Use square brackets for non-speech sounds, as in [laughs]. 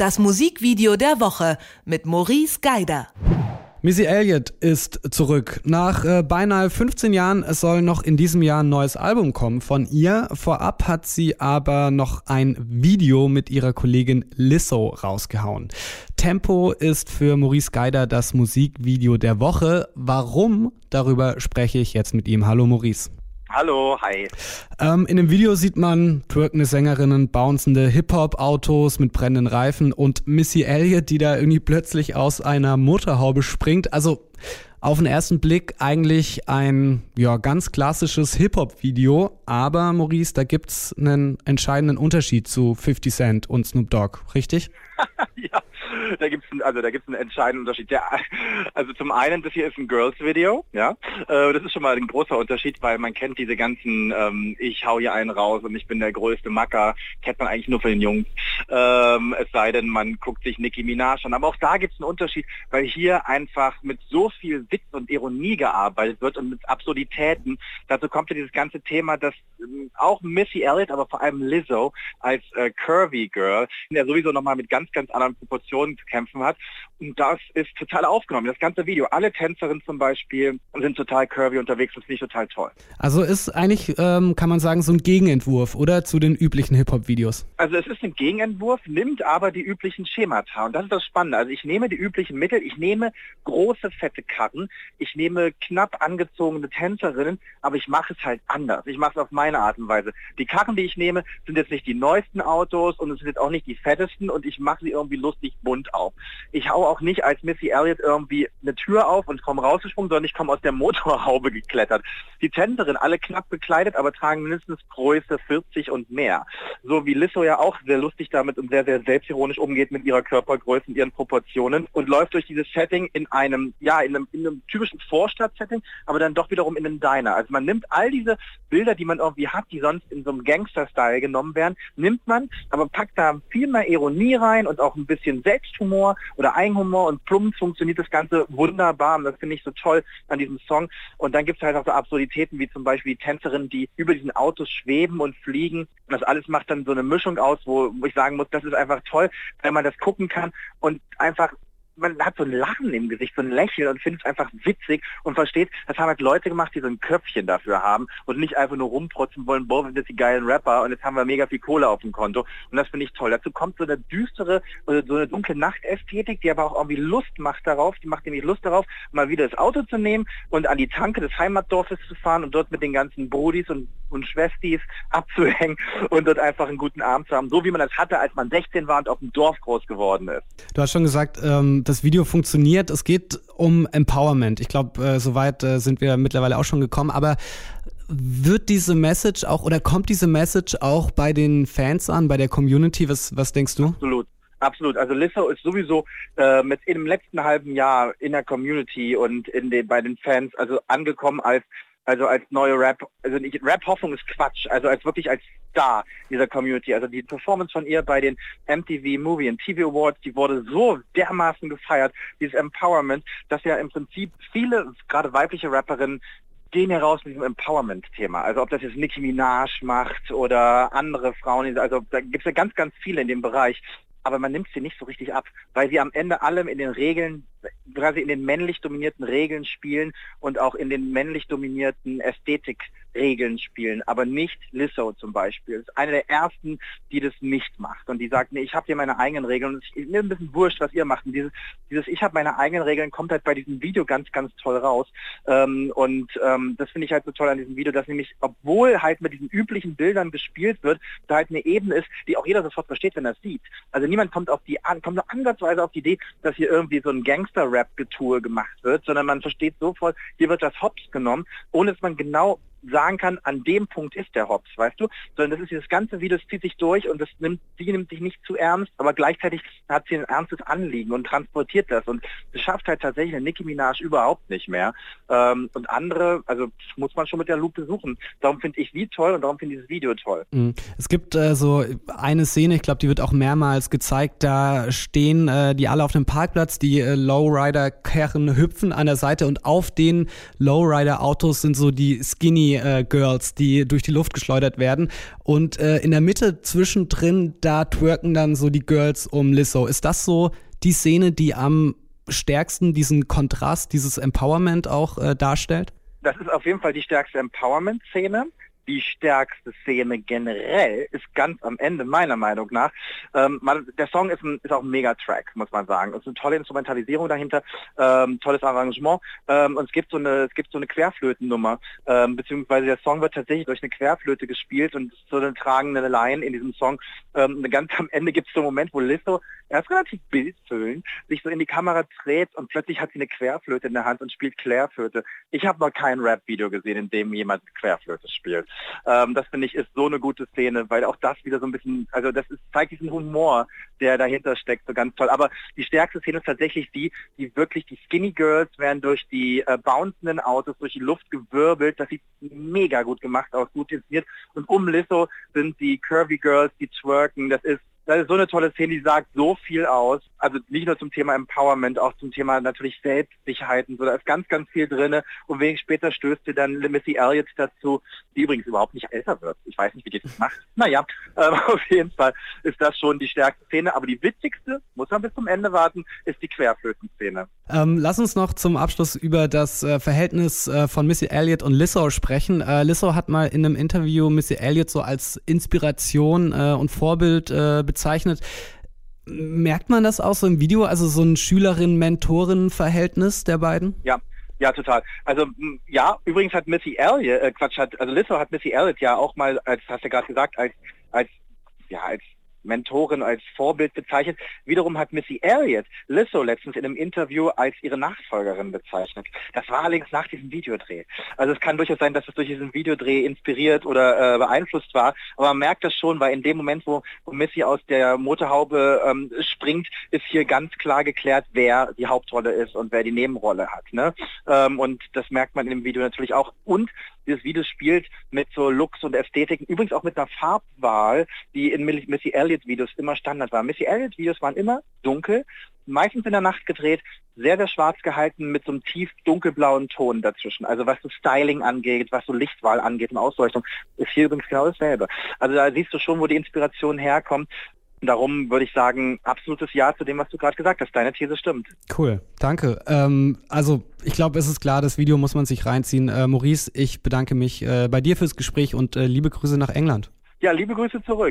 das Musikvideo der Woche mit Maurice Geider. Missy Elliott ist zurück. Nach äh, beinahe 15 Jahren, soll noch in diesem Jahr ein neues Album kommen von ihr. Vorab hat sie aber noch ein Video mit ihrer Kollegin Lizzo rausgehauen. Tempo ist für Maurice Geider das Musikvideo der Woche. Warum? Darüber spreche ich jetzt mit ihm. Hallo Maurice. Hallo, hi. Ähm, in dem Video sieht man twerkende Sängerinnen, bouncende Hip-Hop-Autos mit brennenden Reifen und Missy Elliott, die da irgendwie plötzlich aus einer Motorhaube springt. Also auf den ersten Blick eigentlich ein ja, ganz klassisches Hip-Hop-Video, aber Maurice, da gibt's einen entscheidenden Unterschied zu 50 Cent und Snoop Dogg, richtig? [laughs] ja, da gibt es also da gibt's einen entscheidenden Unterschied. Der, also zum einen, das hier ist ein Girls-Video, ja. Äh, das ist schon mal ein großer Unterschied, weil man kennt diese ganzen, ähm, ich hau hier einen raus und ich bin der größte Macker, kennt man eigentlich nur von den Jungs. Ähm, es sei denn, man guckt sich Nicki Minaj an. Aber auch da gibt es einen Unterschied, weil hier einfach mit so viel Witz und Ironie gearbeitet wird und mit Absurditäten. Dazu kommt ja dieses ganze Thema, dass ähm, auch Missy Elliott, aber vor allem Lizzo als äh, Curvy Girl, ja sowieso nochmal mit ganz, ganz anderen Proportionen zu kämpfen hat. Und das ist total aufgenommen. Das ganze Video, alle Tänzerinnen zum Beispiel sind total curvy unterwegs. Das finde ich total toll. Also ist eigentlich, ähm, kann man sagen, so ein Gegenentwurf, oder? Zu den üblichen Hip-Hop-Videos. Also es ist ein Gegenentwurf, nimmt aber die üblichen Schemata. Und das ist das Spannende. Also ich nehme die üblichen Mittel, ich nehme große, fette Karren, ich nehme knapp angezogene Tänzerinnen, aber ich mache es halt anders. Ich mache es auf meine Art und Weise. Die Karren, die ich nehme, sind jetzt nicht die neuesten Autos und es sind jetzt auch nicht die fettesten und ich mache sie irgendwie lustig bunt auf. Ich haue auch nicht als Missy Elliott irgendwie eine Tür auf und komme rausgesprungen, sondern ich komme aus der [laughs] Motorhaube geklettert. Die Tänzerin, alle knapp bekleidet, aber tragen mindestens Größe 40 und mehr. So wie Lizzo ja auch sehr lustig damit und sehr, sehr selbstironisch umgeht mit ihrer Körpergröße und ihren Proportionen und läuft durch dieses Setting in einem, ja, in einem, in einem typischen Vorstadt-Setting, aber dann doch wiederum in einem Diner. Also man nimmt all diese Bilder, die man irgendwie hat, die sonst in so einem Gangster-Style genommen werden, nimmt man, aber packt da viel mehr Ironie rein und auch ein bisschen Selbsthumor oder Eigenhumor und plump funktioniert das Ganze wunderbar und das finde ich so toll an diesem Song. Und dann gibt es halt auch so Absurditäten wie zum Beispiel die Tänzerinnen, die über diesen Autos schweben und fliegen. Und das alles macht dann so eine Mischung aus, wo ich sagen muss, das ist einfach toll, wenn man das gucken kann und einfach man hat so ein Lachen im Gesicht, so ein Lächeln und findet es einfach witzig und versteht, das haben halt Leute gemacht, die so ein Köpfchen dafür haben und nicht einfach nur rumprotzen wollen, boah, wir sind jetzt die geilen Rapper und jetzt haben wir mega viel Kohle auf dem Konto und das finde ich toll. Dazu kommt so eine düstere, so eine dunkle Nachtästhetik, die aber auch irgendwie Lust macht darauf, die macht nämlich Lust darauf, mal wieder das Auto zu nehmen und an die Tanke des Heimatdorfes zu fahren und dort mit den ganzen Brudis und, und Schwestis abzuhängen und dort einfach einen guten Abend zu haben, so wie man das hatte, als man 16 war und auf dem Dorf groß geworden ist. Du hast schon gesagt, ähm, das Video funktioniert. Es geht um Empowerment. Ich glaube, äh, soweit äh, sind wir mittlerweile auch schon gekommen. Aber wird diese Message auch oder kommt diese Message auch bei den Fans an, bei der Community? Was, was denkst du? Absolut. Absolut. Also Lissau ist sowieso äh, mit im letzten halben Jahr in der Community und in den, bei den Fans also angekommen als also als neue Rap, also Rap-Hoffnung ist Quatsch, also als wirklich als Star dieser Community. Also die Performance von ihr bei den MTV Movie und TV Awards, die wurde so dermaßen gefeiert, dieses Empowerment, dass ja im Prinzip viele, gerade weibliche Rapperinnen, gehen heraus mit diesem Empowerment-Thema. Also ob das jetzt Nicki Minaj macht oder andere Frauen, also da gibt es ja ganz, ganz viele in dem Bereich aber man nimmt sie nicht so richtig ab, weil sie am Ende allem in den Regeln quasi in den männlich dominierten Regeln spielen und auch in den männlich dominierten Ästhetikregeln spielen, aber nicht Lizzo zum Beispiel. Das ist eine der ersten, die das nicht macht und die sagt, nee, ich habe hier meine eigenen Regeln und ich, mir ein bisschen wurscht, was ihr macht. Und dieses, dieses Ich habe meine eigenen Regeln kommt halt bei diesem Video ganz, ganz toll raus. Ähm, und ähm, das finde ich halt so toll an diesem Video, dass nämlich, obwohl halt mit diesen üblichen Bildern gespielt wird, da halt eine Ebene ist, die auch jeder sofort versteht, wenn er es sieht. Also niemand kommt auf die kommt nur ansatzweise auf die Idee, dass hier irgendwie so ein Gangster Gangster-Rap-Getue gemacht wird, sondern man versteht sofort, hier wird das Hops genommen, ohne dass man genau sagen kann, an dem Punkt ist der Hops, weißt du? Sondern das ist dieses ganze Video, das zieht sich durch und das nimmt, sie nimmt sich nicht zu ernst, aber gleichzeitig hat sie ein ernstes Anliegen und transportiert das und das schafft halt tatsächlich eine Nicki Minaj überhaupt nicht mehr. Ähm, und andere, also muss man schon mit der Lupe suchen. Darum finde ich wie toll und darum finde ich das Video toll. Mhm. Es gibt äh, so eine Szene, ich glaube, die wird auch mehrmals gezeigt, da stehen äh, die alle auf dem Parkplatz, die äh, Lowrider-Kerren hüpfen an der Seite und auf den Lowrider-Autos sind so die Skinny Girls, die durch die Luft geschleudert werden. Und äh, in der Mitte zwischendrin, da twerken dann so die Girls um Lizzo. Ist das so die Szene, die am stärksten diesen Kontrast, dieses Empowerment auch äh, darstellt? Das ist auf jeden Fall die stärkste Empowerment-Szene die stärkste Szene generell ist ganz am Ende, meiner Meinung nach. Ähm, man, der Song ist, ein, ist auch ein Mega-Track, muss man sagen. Es ist eine tolle Instrumentalisierung dahinter, ähm, tolles Arrangement ähm, und es gibt so eine, es gibt so eine Querflötennummer, ähm, beziehungsweise der Song wird tatsächlich durch eine Querflöte gespielt und so eine tragende Line in diesem Song. Ähm, ganz am Ende gibt es so einen Moment, wo Lizzo erst relativ bildfüllend sich so in die Kamera dreht und plötzlich hat sie eine Querflöte in der Hand und spielt Querflöte. Ich habe noch kein Rap-Video gesehen, in dem jemand Querflöte spielt. Ähm, das finde ich ist so eine gute Szene, weil auch das wieder so ein bisschen, also das ist, zeigt diesen Humor, der dahinter steckt, so ganz toll. Aber die stärkste Szene ist tatsächlich die, die wirklich die Skinny Girls werden durch die äh, bouncenden Autos durch die Luft gewirbelt. Das sieht mega gut gemacht aus, gut inszeniert. Und um Lizzo sind die Curvy Girls, die twerken. Das ist das ist so eine tolle Szene, die sagt so viel aus. Also nicht nur zum Thema Empowerment, auch zum Thema natürlich Selbstsicherheiten. So, da ist ganz, ganz viel drin. Und wenig später stößt sie dann Missy Elliott dazu, die übrigens überhaupt nicht älter wird. Ich weiß nicht, wie die das macht. Naja, äh, [laughs] auf jeden Fall ist das schon die stärkste Szene. Aber die witzigste, muss man bis zum Ende warten, ist die Querflötenszene. Ähm, lass uns noch zum Abschluss über das äh, Verhältnis äh, von Missy Elliott und Lizzo sprechen. Äh, Lizzo hat mal in einem Interview Missy Elliott so als Inspiration äh, und Vorbild äh, bezeichnet. Merkt man das auch so im Video, also so ein Schülerin-Mentorin-Verhältnis der beiden? Ja, ja, total. Also ja, übrigens hat Missy Elliott, äh, Quatsch, hat, also Lizzo hat Missy Elliott ja auch mal, als hast du gerade gesagt, als als ja als Mentorin, als Vorbild bezeichnet. Wiederum hat Missy Elliott Lizzo letztens in einem Interview als ihre Nachfolgerin bezeichnet. Das war allerdings nach diesem Videodreh. Also es kann durchaus sein, dass es durch diesen Videodreh inspiriert oder äh, beeinflusst war, aber man merkt das schon, weil in dem Moment, wo, wo Missy aus der Motorhaube ähm, springt, ist hier ganz klar geklärt, wer die Hauptrolle ist und wer die Nebenrolle hat. Ne? Ähm, und das merkt man in dem Video natürlich auch. Und dieses Video spielt mit so Looks und Ästhetiken, übrigens auch mit einer Farbwahl, die in Missy Elliott-Videos immer Standard war. Missy Elliott-Videos waren immer dunkel, meistens in der Nacht gedreht, sehr, sehr schwarz gehalten mit so einem tief dunkelblauen Ton dazwischen. Also was so Styling angeht, was so Lichtwahl angeht und Ausleuchtung, ist hier übrigens genau dasselbe. Also da siehst du schon, wo die Inspiration herkommt. Darum würde ich sagen, absolutes Ja zu dem, was du gerade gesagt hast. Deine These stimmt. Cool, danke. Ähm, also ich glaube, es ist klar, das Video muss man sich reinziehen. Äh, Maurice, ich bedanke mich äh, bei dir fürs Gespräch und äh, liebe Grüße nach England. Ja, liebe Grüße zurück.